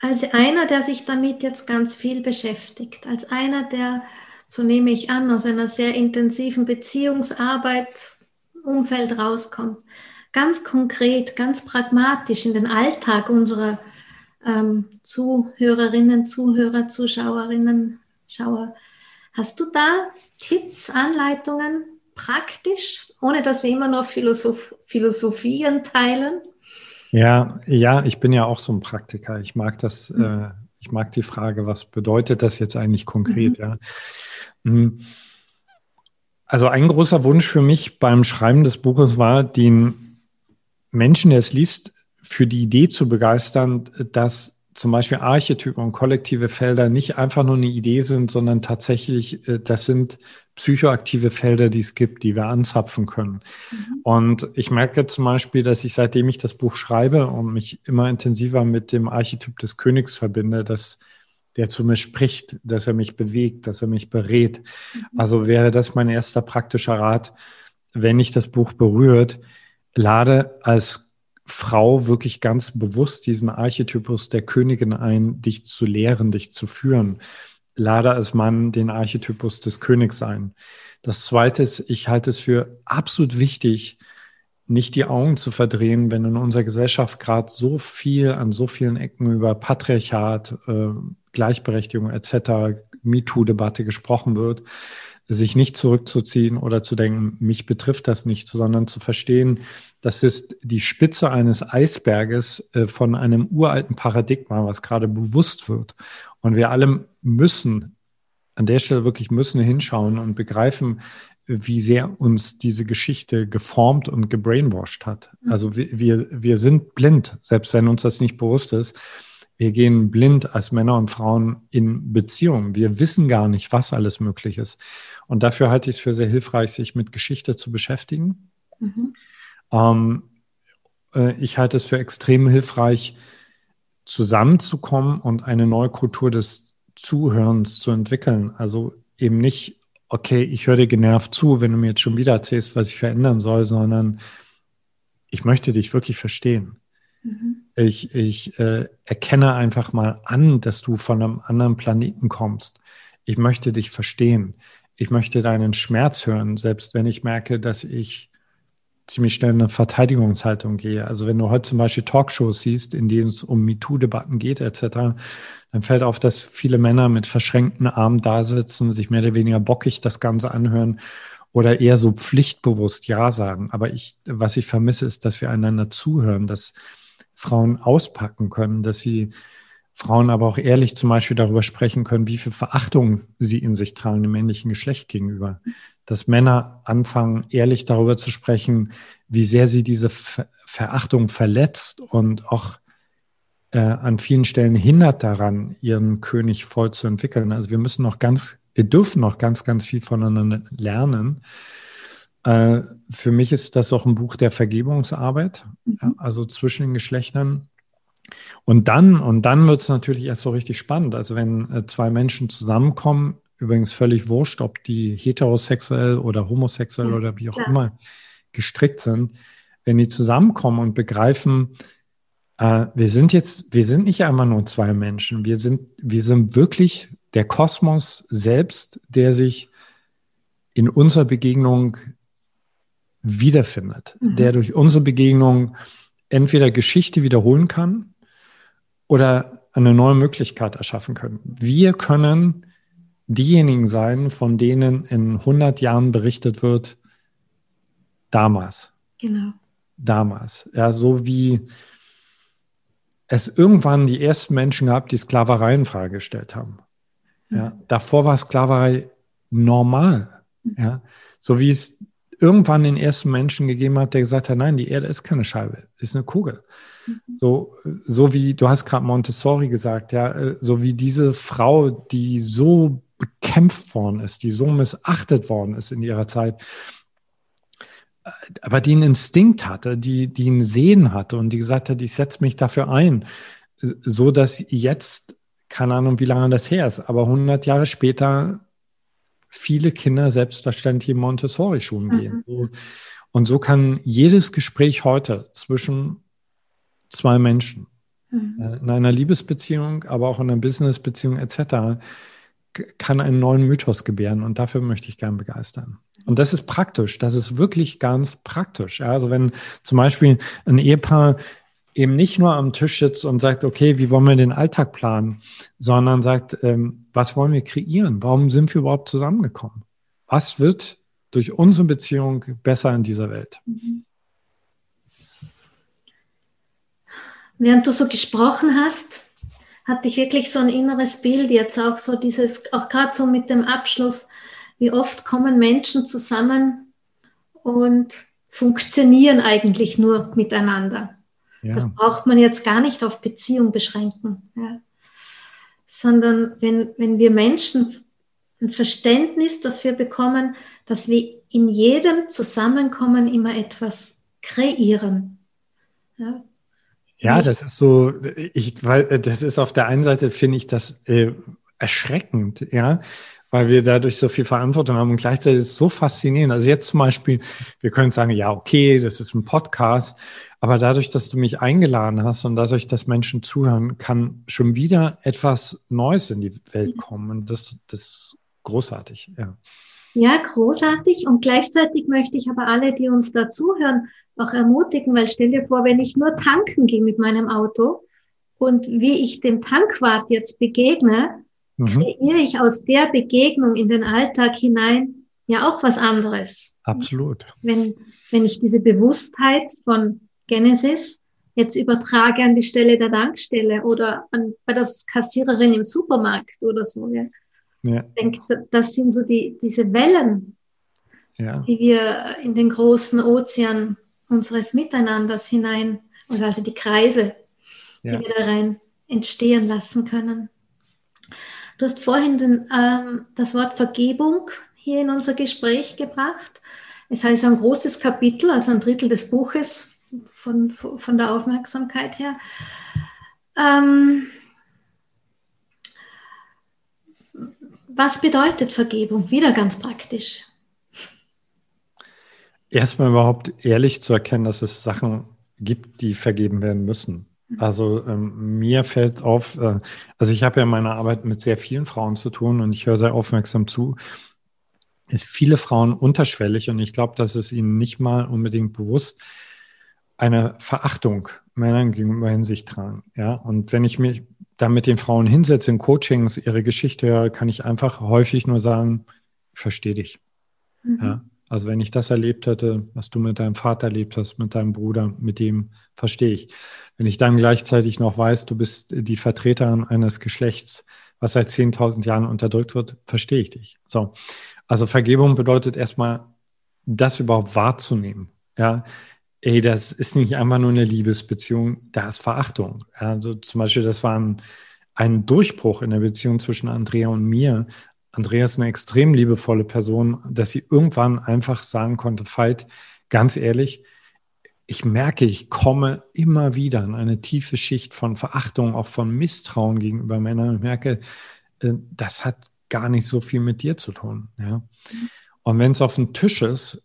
als einer, der sich damit jetzt ganz viel beschäftigt, als einer, der, so nehme ich an, aus einer sehr intensiven Beziehungsarbeit, Umfeld rauskommt, ganz konkret, ganz pragmatisch in den Alltag unserer ähm, Zuhörerinnen, Zuhörer, Zuschauerinnen, Schauer. Hast du da Tipps, Anleitungen, praktisch, ohne dass wir immer nur Philosoph Philosophien teilen? Ja, ja, ich bin ja auch so ein Praktiker. Ich mag das, mhm. äh, ich mag die Frage, was bedeutet das jetzt eigentlich konkret, mhm. ja. Mhm. Also ein großer Wunsch für mich beim Schreiben des Buches war, den Menschen, der es liest, für die Idee zu begeistern, dass zum Beispiel Archetypen und kollektive Felder nicht einfach nur eine Idee sind, sondern tatsächlich, äh, das sind psychoaktive Felder, die es gibt, die wir anzapfen können. Mhm. Und ich merke zum Beispiel, dass ich seitdem ich das Buch schreibe und mich immer intensiver mit dem Archetyp des Königs verbinde, dass der zu mir spricht, dass er mich bewegt, dass er mich berät. Mhm. Also wäre das mein erster praktischer Rat, wenn ich das Buch berührt, lade als Frau wirklich ganz bewusst diesen Archetypus der Königin ein, dich zu lehren, dich zu führen. Lade als Mann den Archetypus des Königs ein. Das Zweite ist, ich halte es für absolut wichtig, nicht die Augen zu verdrehen, wenn in unserer Gesellschaft gerade so viel an so vielen Ecken über Patriarchat, äh, Gleichberechtigung etc., MeToo-Debatte gesprochen wird, sich nicht zurückzuziehen oder zu denken, mich betrifft das nicht, sondern zu verstehen, das ist die Spitze eines Eisberges äh, von einem uralten Paradigma, was gerade bewusst wird. Und wir alle müssen an der Stelle wirklich müssen hinschauen und begreifen, wie sehr uns diese Geschichte geformt und gebrainwashed hat. Mhm. Also wir, wir, wir sind blind, selbst wenn uns das nicht bewusst ist. Wir gehen blind als Männer und Frauen in Beziehungen. Wir wissen gar nicht, was alles möglich ist. Und dafür halte ich es für sehr hilfreich, sich mit Geschichte zu beschäftigen. Mhm. Ähm, äh, ich halte es für extrem hilfreich, zusammenzukommen und eine neue Kultur des Zuhörens zu entwickeln. Also eben nicht, okay, ich höre dir genervt zu, wenn du mir jetzt schon wieder erzählst, was ich verändern soll, sondern ich möchte dich wirklich verstehen. Mhm. Ich, ich äh, erkenne einfach mal an, dass du von einem anderen Planeten kommst. Ich möchte dich verstehen. Ich möchte deinen Schmerz hören, selbst wenn ich merke, dass ich ziemlich schnell in eine Verteidigungshaltung gehe. Also wenn du heute zum Beispiel Talkshows siehst, in denen es um MeToo-Debatten geht etc., dann fällt auf, dass viele Männer mit verschränkten Armen da sitzen, sich mehr oder weniger bockig das Ganze anhören oder eher so pflichtbewusst Ja sagen. Aber ich, was ich vermisse, ist, dass wir einander zuhören, dass Frauen auspacken können, dass sie Frauen aber auch ehrlich zum Beispiel darüber sprechen können, wie viel Verachtung sie in sich tragen dem männlichen Geschlecht gegenüber. Dass Männer anfangen, ehrlich darüber zu sprechen, wie sehr sie diese Ver Verachtung verletzt und auch äh, an vielen Stellen hindert daran, ihren König voll zu entwickeln. Also wir müssen noch ganz, wir dürfen noch ganz, ganz viel voneinander lernen. Äh, für mich ist das auch ein Buch der Vergebungsarbeit, mhm. also zwischen den Geschlechtern und dann, und dann wird es natürlich erst so richtig spannend. Also wenn äh, zwei Menschen zusammenkommen, übrigens völlig wurscht, ob die heterosexuell oder homosexuell ja, oder wie auch ja. immer gestrickt sind, wenn die zusammenkommen und begreifen, äh, wir sind jetzt, wir sind nicht einmal nur zwei Menschen, wir sind, wir sind wirklich der Kosmos selbst, der sich in unserer Begegnung wiederfindet, mhm. der durch unsere Begegnung entweder Geschichte wiederholen kann oder eine neue Möglichkeit erschaffen können. Wir können diejenigen sein, von denen in 100 Jahren berichtet wird, damals. Genau. Damals. Ja, so wie es irgendwann die ersten Menschen gab, die Sklaverei in Frage gestellt haben. Ja, mhm. davor war Sklaverei normal. Mhm. Ja, so wie es irgendwann den ersten Menschen gegeben hat, der gesagt hat, nein, die Erde ist keine Scheibe, ist eine Kugel. Mhm. So, so wie, du hast gerade Montessori gesagt, ja, äh, so wie diese Frau, die so bekämpft worden ist, die so missachtet worden ist in ihrer Zeit, aber die einen Instinkt hatte, die, die einen Sehen hatte und die gesagt hat, ich setze mich dafür ein, so dass jetzt, keine Ahnung, wie lange das her ist, aber 100 Jahre später viele Kinder selbstverständlich in Montessori-Schulen mhm. gehen. Und so kann jedes Gespräch heute zwischen zwei Menschen mhm. Äh, in einer Liebesbeziehung, aber auch in einer Businessbeziehung etc. kann einen neuen Mythos gebären und dafür möchte ich gern begeistern. Und das ist praktisch, das ist wirklich ganz praktisch. Ja, also wenn zum Beispiel ein Ehepaar eben nicht nur am Tisch sitzt und sagt, okay, wie wollen wir den Alltag planen, sondern sagt, ähm, was wollen wir kreieren? Warum sind wir überhaupt zusammengekommen? Was wird durch unsere Beziehung besser in dieser Welt? Mhm. Während du so gesprochen hast, hatte ich wirklich so ein inneres Bild, jetzt auch so dieses, auch gerade so mit dem Abschluss, wie oft kommen Menschen zusammen und funktionieren eigentlich nur miteinander. Ja. Das braucht man jetzt gar nicht auf Beziehung beschränken, ja. Sondern wenn, wenn wir Menschen ein Verständnis dafür bekommen, dass wir in jedem Zusammenkommen immer etwas kreieren. Ja, ja, das ist so, ich, weil das ist auf der einen Seite, finde ich das äh, erschreckend, ja, weil wir dadurch so viel Verantwortung haben und gleichzeitig ist es so faszinierend. Also jetzt zum Beispiel, wir können sagen, ja, okay, das ist ein Podcast, aber dadurch, dass du mich eingeladen hast und dadurch, dass Menschen zuhören, kann schon wieder etwas Neues in die Welt kommen. Und das, das ist großartig, ja. Ja, großartig. Und gleichzeitig möchte ich aber alle, die uns da zuhören, auch ermutigen, weil stell dir vor, wenn ich nur tanken gehe mit meinem Auto und wie ich dem Tankwart jetzt begegne, mhm. kreiere ich aus der Begegnung in den Alltag hinein ja auch was anderes. Absolut. Wenn, wenn ich diese Bewusstheit von Genesis jetzt übertrage an die Stelle der Tankstelle oder an, bei der Kassiererin im Supermarkt oder so. Ja. Ja. Ich denke, das sind so die, diese Wellen, ja. die wir in den großen Ozean unseres Miteinanders hinein, also die Kreise, die ja. wir da rein entstehen lassen können. Du hast vorhin den, ähm, das Wort Vergebung hier in unser Gespräch gebracht. Es heißt ein großes Kapitel, also ein Drittel des Buches von, von der Aufmerksamkeit her. Ähm, Was bedeutet Vergebung? Wieder ganz praktisch. Erstmal überhaupt ehrlich zu erkennen, dass es Sachen gibt, die vergeben werden müssen. Also ähm, mir fällt auf, äh, also ich habe ja in meiner Arbeit mit sehr vielen Frauen zu tun und ich höre sehr aufmerksam zu. Es viele Frauen unterschwellig und ich glaube, dass es ihnen nicht mal unbedingt bewusst eine Verachtung Männern gegenüber in sich tragen. Ja, und wenn ich mich da mit den Frauen hinsetze in Coachings, ihre Geschichte höre, kann ich einfach häufig nur sagen, verstehe dich. Mhm. Ja, also wenn ich das erlebt hätte, was du mit deinem Vater erlebt hast, mit deinem Bruder, mit dem verstehe ich. Wenn ich dann gleichzeitig noch weiß, du bist die Vertreterin eines Geschlechts, was seit 10.000 Jahren unterdrückt wird, verstehe ich dich. So. Also Vergebung bedeutet erstmal, das überhaupt wahrzunehmen. Ja, ey, das ist nicht einfach nur eine Liebesbeziehung, da ist Verachtung. Also zum Beispiel, das war ein, ein Durchbruch in der Beziehung zwischen Andrea und mir. Andrea ist eine extrem liebevolle Person, dass sie irgendwann einfach sagen konnte, Veit, ganz ehrlich, ich merke, ich komme immer wieder in eine tiefe Schicht von Verachtung, auch von Misstrauen gegenüber Männern. Ich merke, äh, das hat gar nicht so viel mit dir zu tun. Ja? Und wenn es auf dem Tisch ist,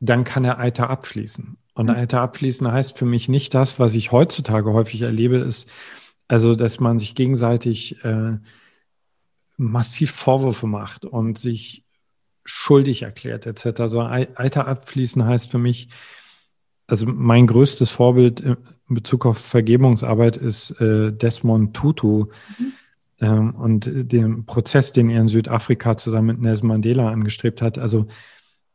dann kann der Eiter abfließen. Und mhm. Alter abfließen heißt für mich nicht das, was ich heutzutage häufig erlebe, ist, also, dass man sich gegenseitig äh, massiv Vorwürfe macht und sich schuldig erklärt, etc. Also Alter abfließen heißt für mich, also mein größtes Vorbild in Bezug auf Vergebungsarbeit ist äh, Desmond Tutu mhm. ähm, und den Prozess, den er in Südafrika zusammen mit Nelson Mandela angestrebt hat. Also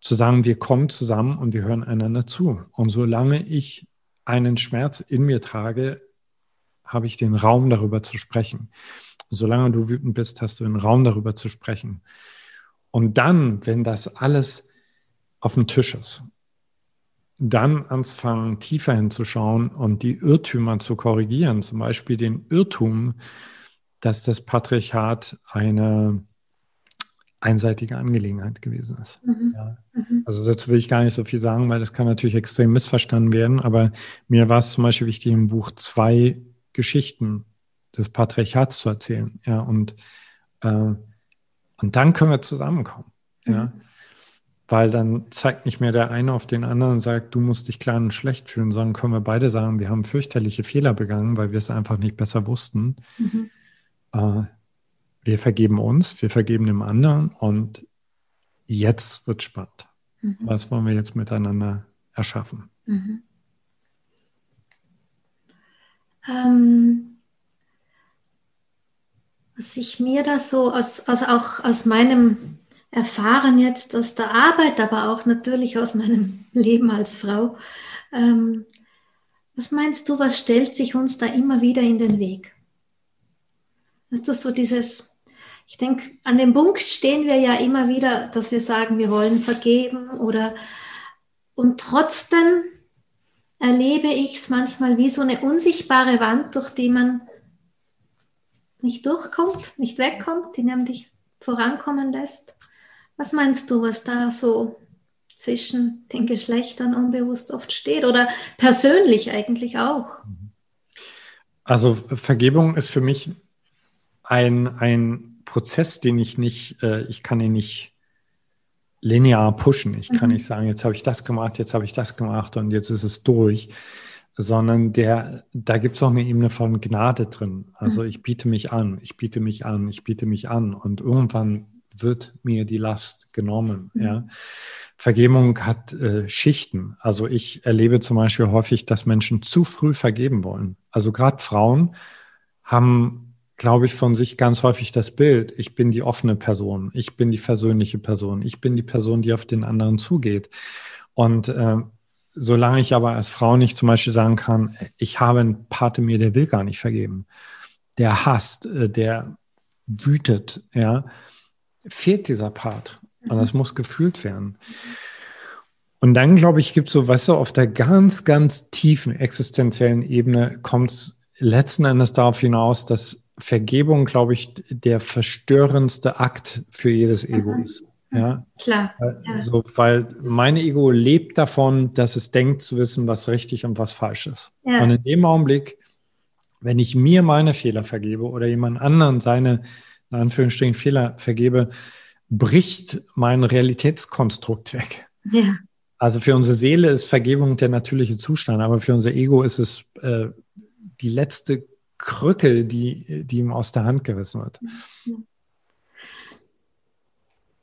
zu sagen, wir kommen zusammen und wir hören einander zu. Und solange ich einen Schmerz in mir trage, habe ich den Raum darüber zu sprechen. Und solange du wütend bist, hast du den Raum darüber zu sprechen. Und dann, wenn das alles auf dem Tisch ist, dann anfangen, tiefer hinzuschauen und die Irrtümer zu korrigieren. Zum Beispiel den Irrtum, dass das Patriarchat eine einseitige Angelegenheit gewesen ist. Mhm. Ja. Mhm. Also dazu will ich gar nicht so viel sagen, weil das kann natürlich extrem missverstanden werden. Aber mir war es zum Beispiel wichtig, im Buch zwei Geschichten des Patriarchats zu erzählen. Ja, und, äh, und dann können wir zusammenkommen. Ja. Mhm. Weil dann zeigt nicht mehr der eine auf den anderen und sagt, du musst dich klein und schlecht fühlen, sondern können wir beide sagen, wir haben fürchterliche Fehler begangen, weil wir es einfach nicht besser wussten. Mhm. Äh, wir vergeben uns, wir vergeben dem anderen und jetzt wird spannend. Mhm. Was wollen wir jetzt miteinander erschaffen? Mhm. Ähm, was ich mir da so aus, aus auch aus meinem Erfahren jetzt aus der Arbeit, aber auch natürlich aus meinem Leben als Frau, ähm, was meinst du, was stellt sich uns da immer wieder in den Weg? Hast du so dieses ich denke, an dem Punkt stehen wir ja immer wieder, dass wir sagen, wir wollen vergeben oder und trotzdem erlebe ich es manchmal wie so eine unsichtbare Wand, durch die man nicht durchkommt, nicht wegkommt, die nämlich vorankommen lässt. Was meinst du, was da so zwischen den Geschlechtern unbewusst oft steht oder persönlich eigentlich auch? Also Vergebung ist für mich ein, ein Prozess, den ich nicht, äh, ich kann ihn nicht linear pushen. Ich kann mhm. nicht sagen, jetzt habe ich das gemacht, jetzt habe ich das gemacht und jetzt ist es durch, sondern der, da gibt es auch eine Ebene von Gnade drin. Also mhm. ich biete mich an, ich biete mich an, ich biete mich an und irgendwann wird mir die Last genommen. Mhm. Ja. Vergebung hat äh, Schichten. Also ich erlebe zum Beispiel häufig, dass Menschen zu früh vergeben wollen. Also gerade Frauen haben glaube ich, von sich ganz häufig das Bild, ich bin die offene Person, ich bin die versöhnliche Person, ich bin die Person, die auf den anderen zugeht. Und äh, solange ich aber als Frau nicht zum Beispiel sagen kann, ich habe einen Part in mir, der will gar nicht vergeben, der hasst, äh, der wütet, ja, fehlt dieser Part. Und das muss gefühlt werden. Und dann, glaube ich, gibt es so, weißt du, auf der ganz, ganz tiefen existenziellen Ebene kommt es letzten Endes darauf hinaus, dass Vergebung, glaube ich, der verstörendste Akt für jedes Ego mhm. ist. Ja, klar. Also, weil mein Ego lebt davon, dass es denkt zu wissen, was richtig und was falsch ist. Ja. Und in dem Augenblick, wenn ich mir meine Fehler vergebe oder jemand anderen seine, in Anführungsstrichen, Fehler vergebe, bricht mein Realitätskonstrukt weg. Ja. Also für unsere Seele ist Vergebung der natürliche Zustand, aber für unser Ego ist es äh, die letzte Krücke, die, die ihm aus der Hand gerissen wird.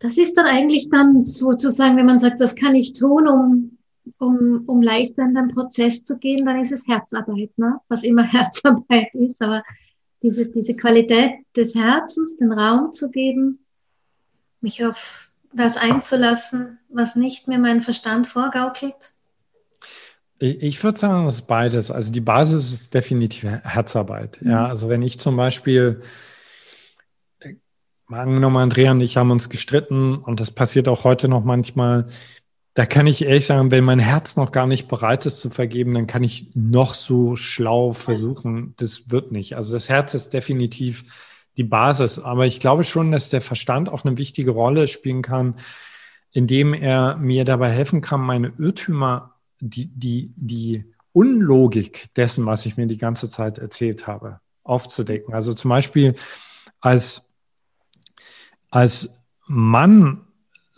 Das ist dann eigentlich dann sozusagen, wenn man sagt, was kann ich tun, um, um, um leichter in den Prozess zu gehen, dann ist es Herzarbeit, ne? was immer Herzarbeit ist, aber diese, diese Qualität des Herzens, den Raum zu geben, mich auf das einzulassen, was nicht mir mein Verstand vorgaukelt ich würde sagen, es ist beides. Also die Basis ist definitiv Herzarbeit. Mhm. Ja, also wenn ich zum Beispiel, angenommen, Andrea und ich haben uns gestritten und das passiert auch heute noch manchmal, da kann ich ehrlich sagen, wenn mein Herz noch gar nicht bereit ist zu vergeben, dann kann ich noch so schlau versuchen. Das wird nicht. Also das Herz ist definitiv die Basis. Aber ich glaube schon, dass der Verstand auch eine wichtige Rolle spielen kann, indem er mir dabei helfen kann, meine Irrtümer die, die, die Unlogik dessen, was ich mir die ganze Zeit erzählt habe, aufzudecken. Also zum Beispiel als, als Mann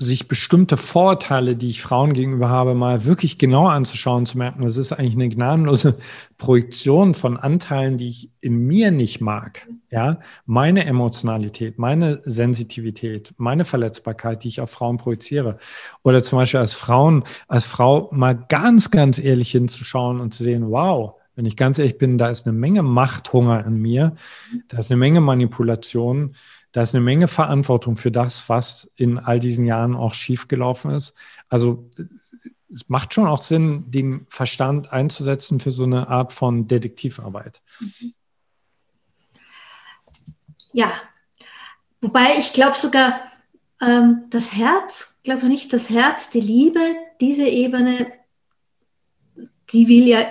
sich bestimmte Vorurteile, die ich Frauen gegenüber habe, mal wirklich genau anzuschauen, zu merken, das ist eigentlich eine gnadenlose Projektion von Anteilen, die ich in mir nicht mag. Ja, meine Emotionalität, meine Sensitivität, meine Verletzbarkeit, die ich auf Frauen projiziere. Oder zum Beispiel als Frauen, als Frau mal ganz, ganz ehrlich hinzuschauen und zu sehen, wow, wenn ich ganz ehrlich bin, da ist eine Menge Machthunger in mir, da ist eine Menge Manipulation da ist eine Menge Verantwortung für das, was in all diesen Jahren auch schiefgelaufen ist. Also es macht schon auch Sinn, den Verstand einzusetzen für so eine Art von Detektivarbeit. Ja, wobei ich glaube sogar, ähm, das Herz, glaubst du nicht, das Herz, die Liebe, diese Ebene, die will ja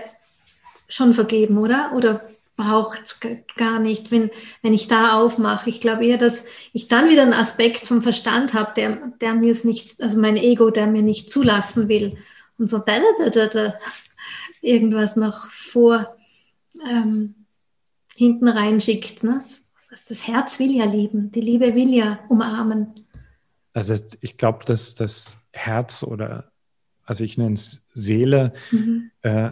schon vergeben, oder? Oder braucht es gar nicht, wenn, wenn ich da aufmache. Ich glaube eher, dass ich dann wieder einen Aspekt vom Verstand habe, der, der mir es nicht, also mein Ego, der mir nicht zulassen will. Und so da, da, da, da, irgendwas noch vor ähm, hinten reinschickt. Ne? Das Herz will ja lieben, die Liebe will ja umarmen. Also ich glaube, dass das Herz oder, also ich nenne es Seele, mhm. äh,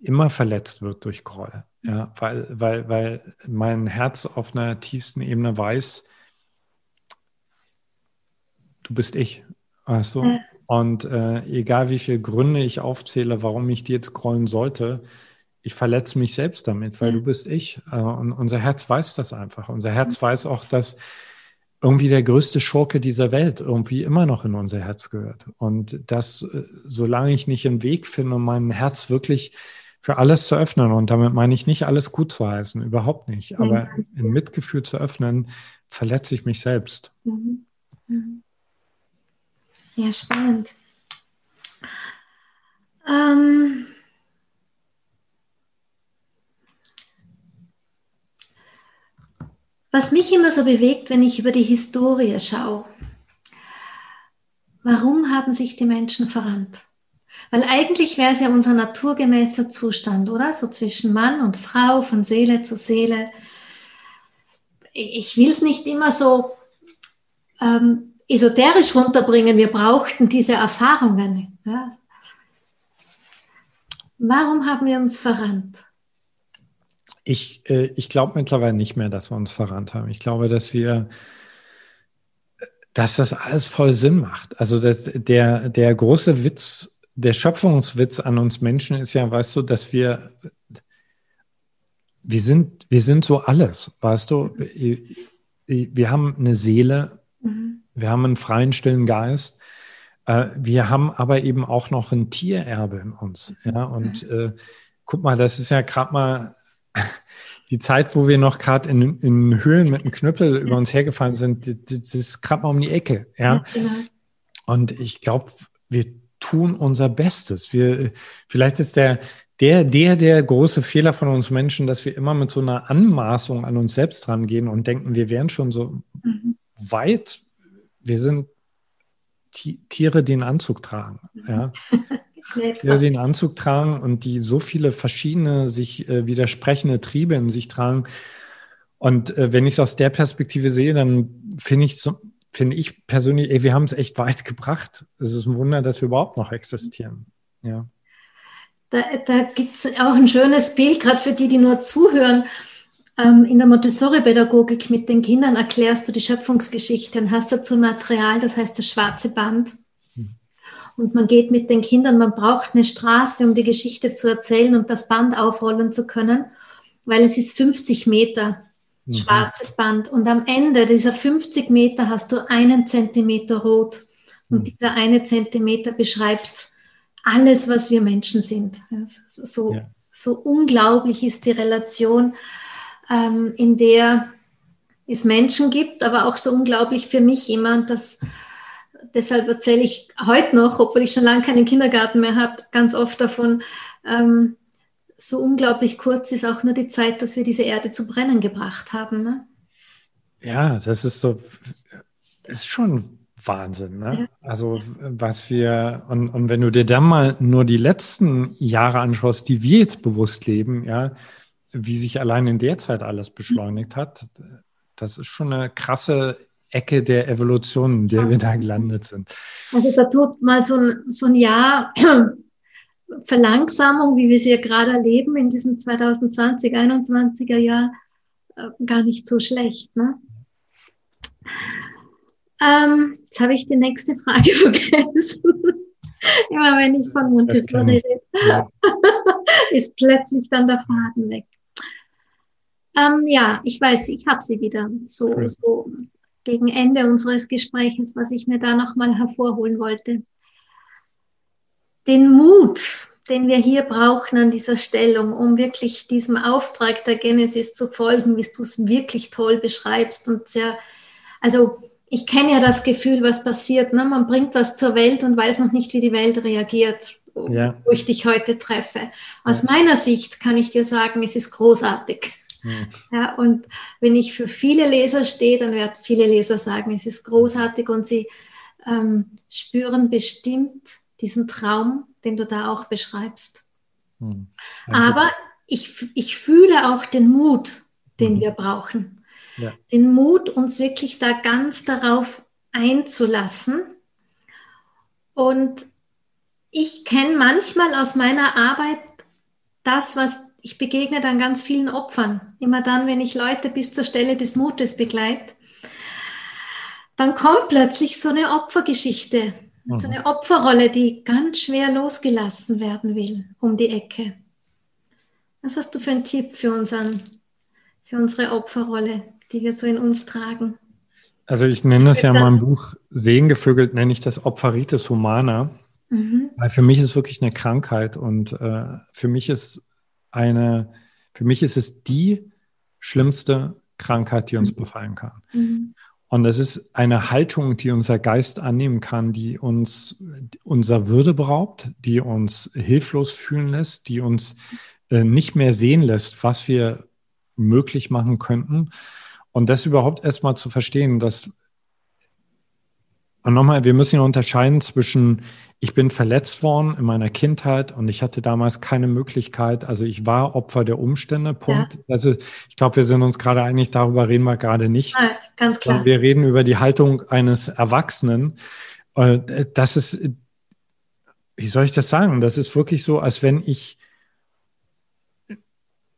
immer verletzt wird durch Groll. Ja, weil, weil, weil mein Herz auf einer tiefsten Ebene weiß, du bist ich. Weißt du? Ja. Und äh, egal wie viele Gründe ich aufzähle, warum ich dir jetzt grollen sollte, ich verletze mich selbst damit, weil ja. du bist ich. Äh, und unser Herz weiß das einfach. Unser Herz weiß auch, dass irgendwie der größte Schurke dieser Welt irgendwie immer noch in unser Herz gehört. Und das, äh, solange ich nicht einen Weg finde, um mein Herz wirklich für alles zu öffnen. Und damit meine ich nicht alles gut zu heißen, überhaupt nicht. Aber mhm. in Mitgefühl zu öffnen, verletze ich mich selbst. Mhm. Mhm. Ja, spannend. Ähm Was mich immer so bewegt, wenn ich über die Historie schaue, warum haben sich die Menschen verrannt? Weil eigentlich wäre es ja unser naturgemäßer Zustand, oder? So zwischen Mann und Frau, von Seele zu Seele. Ich will es nicht immer so ähm, esoterisch runterbringen. Wir brauchten diese Erfahrungen. Ja? Warum haben wir uns verrannt? Ich, äh, ich glaube mittlerweile nicht mehr, dass wir uns verrannt haben. Ich glaube, dass wir dass das alles voll Sinn macht. Also das, der, der große Witz der Schöpfungswitz an uns Menschen ist ja, weißt du, dass wir, wir sind, wir sind so alles, weißt du, wir haben eine Seele, mhm. wir haben einen freien, stillen Geist, äh, wir haben aber eben auch noch ein Tiererbe in uns, ja, und mhm. äh, guck mal, das ist ja gerade mal die Zeit, wo wir noch gerade in, in Höhlen mit einem Knüppel über uns hergefallen sind, das, ist gerade mal um die Ecke, ja. ja genau. Und ich glaube, wir tun unser Bestes. Wir, vielleicht ist der, der, der, der große Fehler von uns Menschen, dass wir immer mit so einer Anmaßung an uns selbst rangehen und denken, wir wären schon so mhm. weit. Wir sind Tiere, die einen Anzug tragen. Ja. Tiere, die einen Anzug tragen und die so viele verschiedene, sich äh, widersprechende Triebe in sich tragen. Und äh, wenn ich es aus der Perspektive sehe, dann finde ich so, finde ich persönlich, ey, wir haben es echt weit gebracht. Es ist ein Wunder, dass wir überhaupt noch existieren. Ja. Da, da gibt es auch ein schönes Bild, gerade für die, die nur zuhören. Ähm, in der Montessori-Pädagogik mit den Kindern erklärst du die Schöpfungsgeschichte und hast dazu Material, das heißt das schwarze Band. Hm. Und man geht mit den Kindern, man braucht eine Straße, um die Geschichte zu erzählen und das Band aufrollen zu können, weil es ist 50 Meter mhm. schwarzes Band. Und am Ende dieser 50 Meter hast du einen Zentimeter rot. Und mhm. dieser eine Zentimeter beschreibt alles, was wir Menschen sind. So, ja. so unglaublich ist die Relation, ähm, in der es Menschen gibt, aber auch so unglaublich für mich immer. dass deshalb erzähle ich heute noch, obwohl ich schon lange keinen Kindergarten mehr habe, ganz oft davon, ähm, so unglaublich kurz ist auch nur die Zeit, dass wir diese Erde zu brennen gebracht haben. Ne? Ja, das ist so, ist schon Wahnsinn. Ne? Ja. Also was wir, und, und wenn du dir dann mal nur die letzten Jahre anschaust, die wir jetzt bewusst leben, ja, wie sich allein in der Zeit alles beschleunigt hat, das ist schon eine krasse Ecke der Evolution, in der wir da gelandet sind. Also da tut mal so ein, so ein Jahr Verlangsamung, wie wir sie ja gerade erleben in diesem 2020, 2021er Jahr, äh, gar nicht so schlecht. Ne? Ähm, jetzt habe ich die nächste Frage vergessen. Immer wenn ich von Montessori rede, ja. ist plötzlich dann der Faden weg. Ähm, ja, ich weiß, ich habe sie wieder so, cool. so gegen Ende unseres Gesprächs, was ich mir da nochmal hervorholen wollte den Mut, den wir hier brauchen an dieser Stellung, um wirklich diesem Auftrag der Genesis zu folgen, wie du es wirklich toll beschreibst und sehr, also ich kenne ja das Gefühl, was passiert. Ne? Man bringt was zur Welt und weiß noch nicht, wie die Welt reagiert. ja. wo ich dich heute treffe. Aus ja. meiner Sicht kann ich dir sagen, es ist großartig. Mhm. Ja, und wenn ich für viele Leser stehe, dann werden viele Leser sagen, es ist großartig und sie ähm, spüren bestimmt diesen Traum, den du da auch beschreibst. Mhm. Aber ich, ich fühle auch den Mut, den mhm. wir brauchen. Ja. Den Mut, uns wirklich da ganz darauf einzulassen. Und ich kenne manchmal aus meiner Arbeit das, was ich begegne dann ganz vielen Opfern. Immer dann, wenn ich Leute bis zur Stelle des Mutes begleite, dann kommt plötzlich so eine Opfergeschichte. So eine Opferrolle, die ganz schwer losgelassen werden will, um die Ecke. Was hast du für einen Tipp für, unseren, für unsere Opferrolle, die wir so in uns tragen? Also ich nenne das ja in meinem Buch Sehengevögelt, nenne ich das Opferitis humana, mhm. weil für mich ist wirklich eine Krankheit und äh, für mich ist eine, für mich ist es die schlimmste Krankheit, die uns mhm. befallen kann. Mhm. Und es ist eine Haltung, die unser Geist annehmen kann, die uns unser Würde beraubt, die uns hilflos fühlen lässt, die uns äh, nicht mehr sehen lässt, was wir möglich machen könnten. Und das überhaupt erstmal zu verstehen, dass, und nochmal, wir müssen ja unterscheiden zwischen ich bin verletzt worden in meiner Kindheit und ich hatte damals keine Möglichkeit. Also ich war Opfer der Umstände. Punkt. Ja. Also ich glaube, wir sind uns gerade einig, darüber reden wir gerade nicht. Ja, ganz klar. Wir reden über die Haltung eines Erwachsenen. Äh, das ist, wie soll ich das sagen? Das ist wirklich so, als wenn ich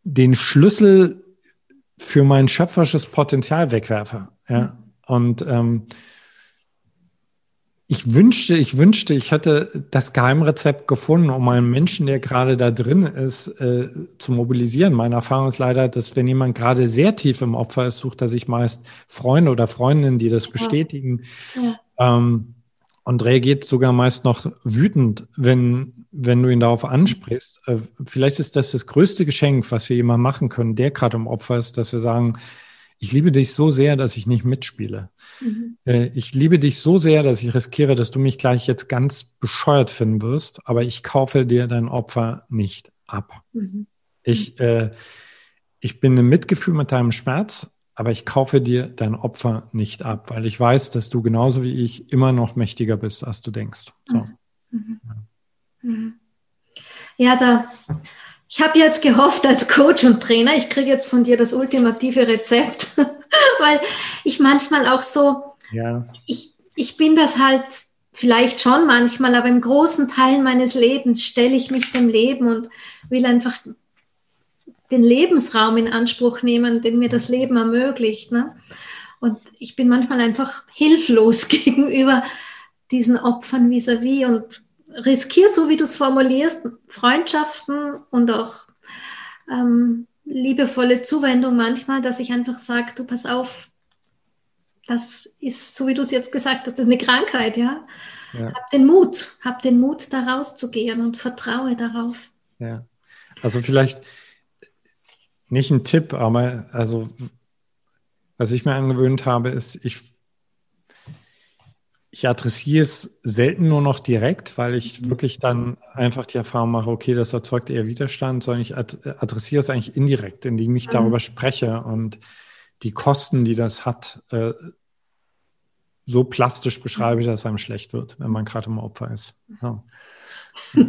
den Schlüssel für mein schöpferisches Potenzial wegwerfe. Ja? Mhm. Und ähm, ich wünschte, ich wünschte, ich hätte das Geheimrezept gefunden, um einen Menschen, der gerade da drin ist, äh, zu mobilisieren. Meine Erfahrung ist leider, dass wenn jemand gerade sehr tief im Opfer ist, sucht er sich meist Freunde oder Freundinnen, die das bestätigen. Ja. Ähm, und reagiert sogar meist noch wütend, wenn, wenn du ihn darauf ansprichst. Äh, vielleicht ist das das größte Geschenk, was wir jemandem machen können, der gerade im Opfer ist, dass wir sagen, ich liebe dich so sehr, dass ich nicht mitspiele. Mhm. Äh, ich liebe dich so sehr, dass ich riskiere, dass du mich gleich jetzt ganz bescheuert finden wirst, aber ich kaufe dir dein Opfer nicht ab. Mhm. Ich, äh, ich bin im Mitgefühl mit deinem Schmerz, aber ich kaufe dir dein Opfer nicht ab, weil ich weiß, dass du genauso wie ich immer noch mächtiger bist, als du denkst. So. Mhm. Ja. Mhm. ja, da ich habe jetzt gehofft als Coach und Trainer, ich kriege jetzt von dir das ultimative Rezept, weil ich manchmal auch so, ja. ich, ich bin das halt vielleicht schon manchmal, aber im großen Teil meines Lebens stelle ich mich dem Leben und will einfach den Lebensraum in Anspruch nehmen, den mir das Leben ermöglicht. Ne? Und ich bin manchmal einfach hilflos gegenüber diesen Opfern vis-à-vis -vis und riskiere, so wie du es formulierst, Freundschaften und auch ähm, liebevolle Zuwendung manchmal, dass ich einfach sage, du pass auf, das ist, so wie du es jetzt gesagt hast, das ist eine Krankheit, ja. ja. Hab den Mut, hab den Mut, da rauszugehen und vertraue darauf. Ja. Also vielleicht nicht ein Tipp, aber also was ich mir angewöhnt habe, ist, ich ich adressiere es selten nur noch direkt, weil ich mhm. wirklich dann einfach die Erfahrung mache, okay, das erzeugt eher Widerstand, sondern ich adressiere es eigentlich indirekt, indem ich mhm. darüber spreche und die Kosten, die das hat, äh, so plastisch beschreibe, dass einem schlecht wird, wenn man gerade im Opfer ist. Ja.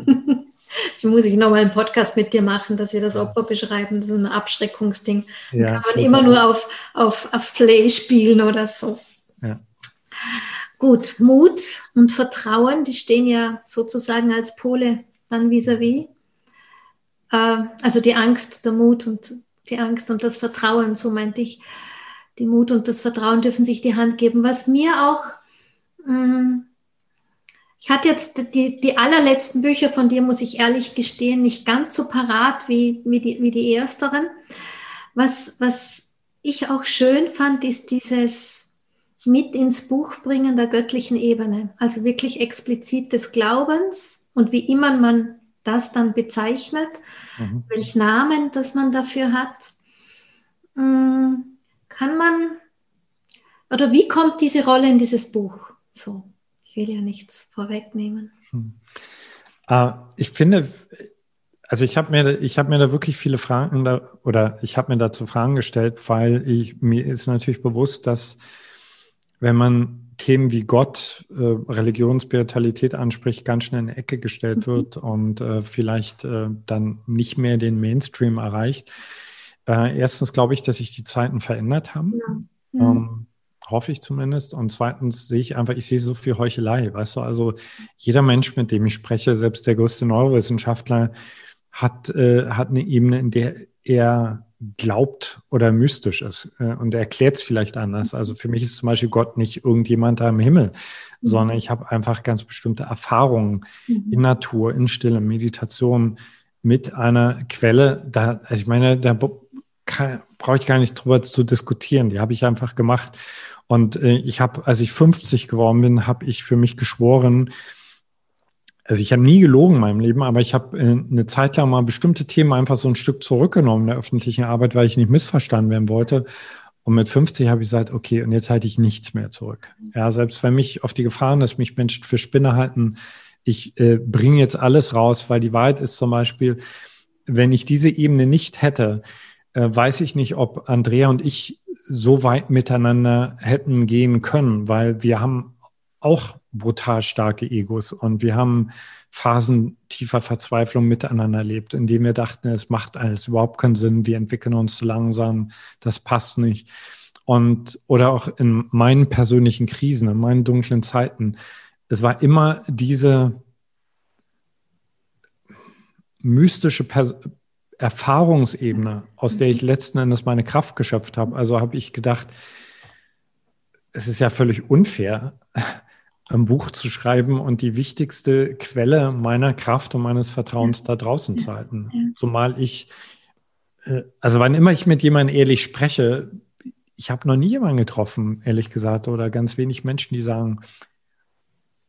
Ich muss ich nochmal einen Podcast mit dir machen, dass wir das Opfer beschreiben, so ein Abschreckungsding. Ja, kann man total. immer nur auf, auf, auf Play spielen oder so. Ja. Gut, Mut und Vertrauen, die stehen ja sozusagen als Pole dann vis-à-vis. -vis. Äh, also die Angst, der Mut und die Angst und das Vertrauen, so meinte ich. Die Mut und das Vertrauen dürfen sich die Hand geben. Was mir auch, ähm, ich hatte jetzt die, die allerletzten Bücher von dir, muss ich ehrlich gestehen, nicht ganz so parat wie, wie, die, wie die ersteren. Was, was ich auch schön fand, ist dieses mit ins Buch bringen der göttlichen Ebene, also wirklich explizit des Glaubens und wie immer man das dann bezeichnet, mhm. welch Namen das man dafür hat, mm, kann man, oder wie kommt diese Rolle in dieses Buch? So, ich will ja nichts vorwegnehmen. Hm. Äh, ich finde, also ich habe mir, ich habe mir da wirklich viele Fragen da, oder ich habe mir dazu Fragen gestellt, weil ich, mir ist natürlich bewusst, dass wenn man Themen wie Gott, äh, Religion, Spiritualität anspricht, ganz schnell in eine Ecke gestellt mhm. wird und äh, vielleicht äh, dann nicht mehr den Mainstream erreicht. Äh, erstens glaube ich, dass sich die Zeiten verändert haben. Ja. Ähm, hoffe ich zumindest. Und zweitens sehe ich einfach, ich sehe so viel Heuchelei. Weißt du, also jeder Mensch, mit dem ich spreche, selbst der größte Neurowissenschaftler, hat, äh, hat eine Ebene, in der er glaubt oder mystisch ist. Äh, und er erklärt es vielleicht anders. Also für mich ist zum Beispiel Gott nicht irgendjemand da im Himmel, mhm. sondern ich habe einfach ganz bestimmte Erfahrungen mhm. in Natur, in Stille, Meditation mit einer Quelle. Da, also ich meine, da brauche ich gar nicht drüber zu diskutieren. Die habe ich einfach gemacht. Und äh, ich habe, als ich 50 geworden bin, habe ich für mich geschworen, also ich habe nie gelogen in meinem Leben, aber ich habe äh, eine Zeit lang mal bestimmte Themen einfach so ein Stück zurückgenommen in der öffentlichen Arbeit, weil ich nicht missverstanden werden wollte. Und mit 50 habe ich gesagt, okay, und jetzt halte ich nichts mehr zurück. Ja, selbst wenn mich auf die Gefahren, dass mich Menschen für Spinner halten, ich äh, bringe jetzt alles raus, weil die Wahrheit ist zum Beispiel, wenn ich diese Ebene nicht hätte, äh, weiß ich nicht, ob Andrea und ich so weit miteinander hätten gehen können, weil wir haben auch brutal starke Egos und wir haben Phasen tiefer Verzweiflung miteinander erlebt, in denen wir dachten, es macht alles überhaupt keinen Sinn, wir entwickeln uns zu langsam, das passt nicht. Und oder auch in meinen persönlichen Krisen, in meinen dunklen Zeiten, es war immer diese mystische Pers Erfahrungsebene, aus der ich letzten Endes meine Kraft geschöpft habe. Also habe ich gedacht, es ist ja völlig unfair, ein Buch zu schreiben und die wichtigste Quelle meiner Kraft und meines Vertrauens da draußen zu halten. Zumal ich, äh, also wann immer ich mit jemandem ehrlich spreche, ich habe noch nie jemanden getroffen, ehrlich gesagt, oder ganz wenig Menschen, die sagen,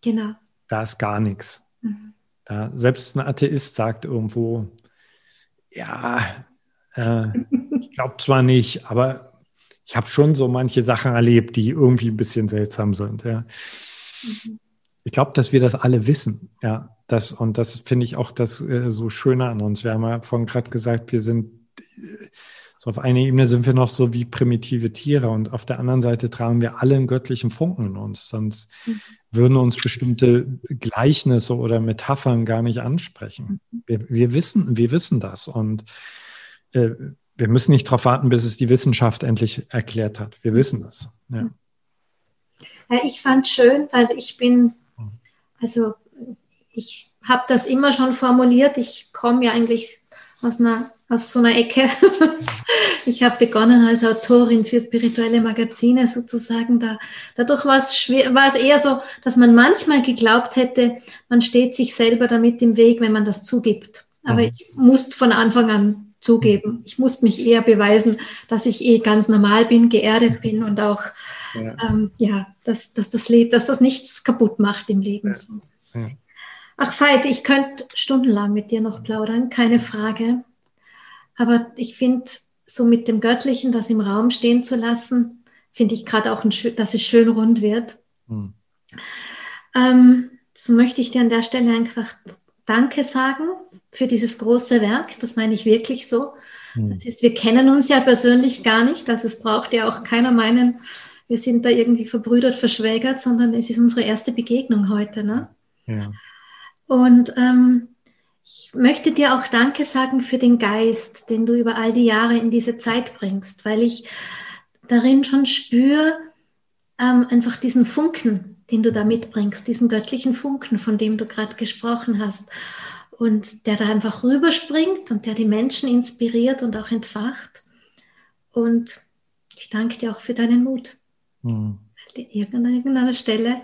genau. da ist gar nichts. Mhm. Da, selbst ein Atheist sagt irgendwo, ja, äh, ich glaube zwar nicht, aber ich habe schon so manche Sachen erlebt, die irgendwie ein bisschen seltsam sind. Ja. Ich glaube, dass wir das alle wissen, ja. Das, und das finde ich auch das äh, so Schöne an uns. Wir haben ja vorhin gerade gesagt, wir sind äh, so auf einer Ebene sind wir noch so wie primitive Tiere und auf der anderen Seite tragen wir alle einen göttlichen Funken in uns. Sonst mhm. würden uns bestimmte Gleichnisse oder Metaphern gar nicht ansprechen. Mhm. Wir, wir wissen, wir wissen das und äh, wir müssen nicht darauf warten, bis es die Wissenschaft endlich erklärt hat. Wir wissen das. Ja. Mhm. Ich fand schön, weil ich bin, also ich habe das immer schon formuliert. Ich komme ja eigentlich aus, einer, aus so einer Ecke. ich habe begonnen als Autorin für spirituelle Magazine sozusagen. Da, dadurch war es, schwer, war es eher so, dass man manchmal geglaubt hätte, man steht sich selber damit im Weg, wenn man das zugibt. Aber mhm. ich musste von Anfang an zugeben. Ich musste mich eher beweisen, dass ich eh ganz normal bin, geerdet bin und auch ja, ähm, ja dass, dass, das Leben, dass das nichts kaputt macht im Leben. Ja. Ach, Veit, ich könnte stundenlang mit dir noch plaudern, keine Frage. Aber ich finde, so mit dem Göttlichen, das im Raum stehen zu lassen, finde ich gerade auch, ein, dass es schön rund wird. Hm. Ähm, so möchte ich dir an der Stelle einfach Danke sagen für dieses große Werk. Das meine ich wirklich so. Hm. Das ist, wir kennen uns ja persönlich gar nicht, also es braucht ja auch keiner meinen, wir sind da irgendwie verbrüdert, verschwägert, sondern es ist unsere erste Begegnung heute. Ne? Ja. Und ähm, ich möchte dir auch Danke sagen für den Geist, den du über all die Jahre in diese Zeit bringst, weil ich darin schon spüre, ähm, einfach diesen Funken, den du da mitbringst, diesen göttlichen Funken, von dem du gerade gesprochen hast. Und der da einfach rüberspringt und der die Menschen inspiriert und auch entfacht. Und ich danke dir auch für deinen Mut. Mhm. An irgendeiner Stelle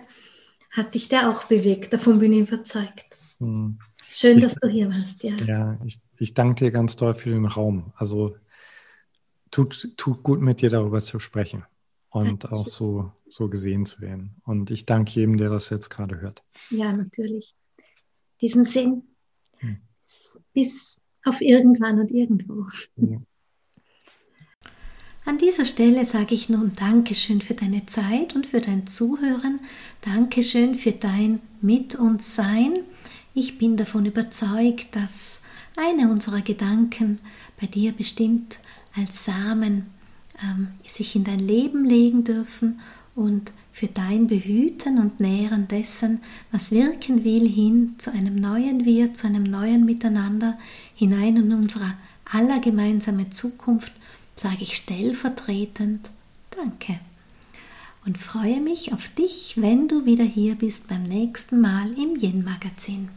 hat dich der auch bewegt, davon bin ich überzeugt. Mhm. Schön, ich, dass du hier warst, ja. Ja, ich, ich danke dir ganz doll für den Raum. Also tut, tut gut mit dir darüber zu sprechen und danke. auch so, so gesehen zu werden. Und ich danke jedem, der das jetzt gerade hört. Ja, natürlich. In diesem Sinn, hm. bis auf irgendwann und irgendwo. Ja. An dieser Stelle sage ich nun Dankeschön für deine Zeit und für dein Zuhören. Dankeschön für dein Mit uns Sein. Ich bin davon überzeugt, dass eine unserer Gedanken bei dir bestimmt als Samen ähm, sich in dein Leben legen dürfen und für dein Behüten und Nähren dessen, was wirken will, hin zu einem neuen Wir, zu einem neuen Miteinander, hinein in unsere aller gemeinsame Zukunft, sage ich stellvertretend Danke und freue mich auf dich, wenn du wieder hier bist beim nächsten Mal im Yin-Magazin.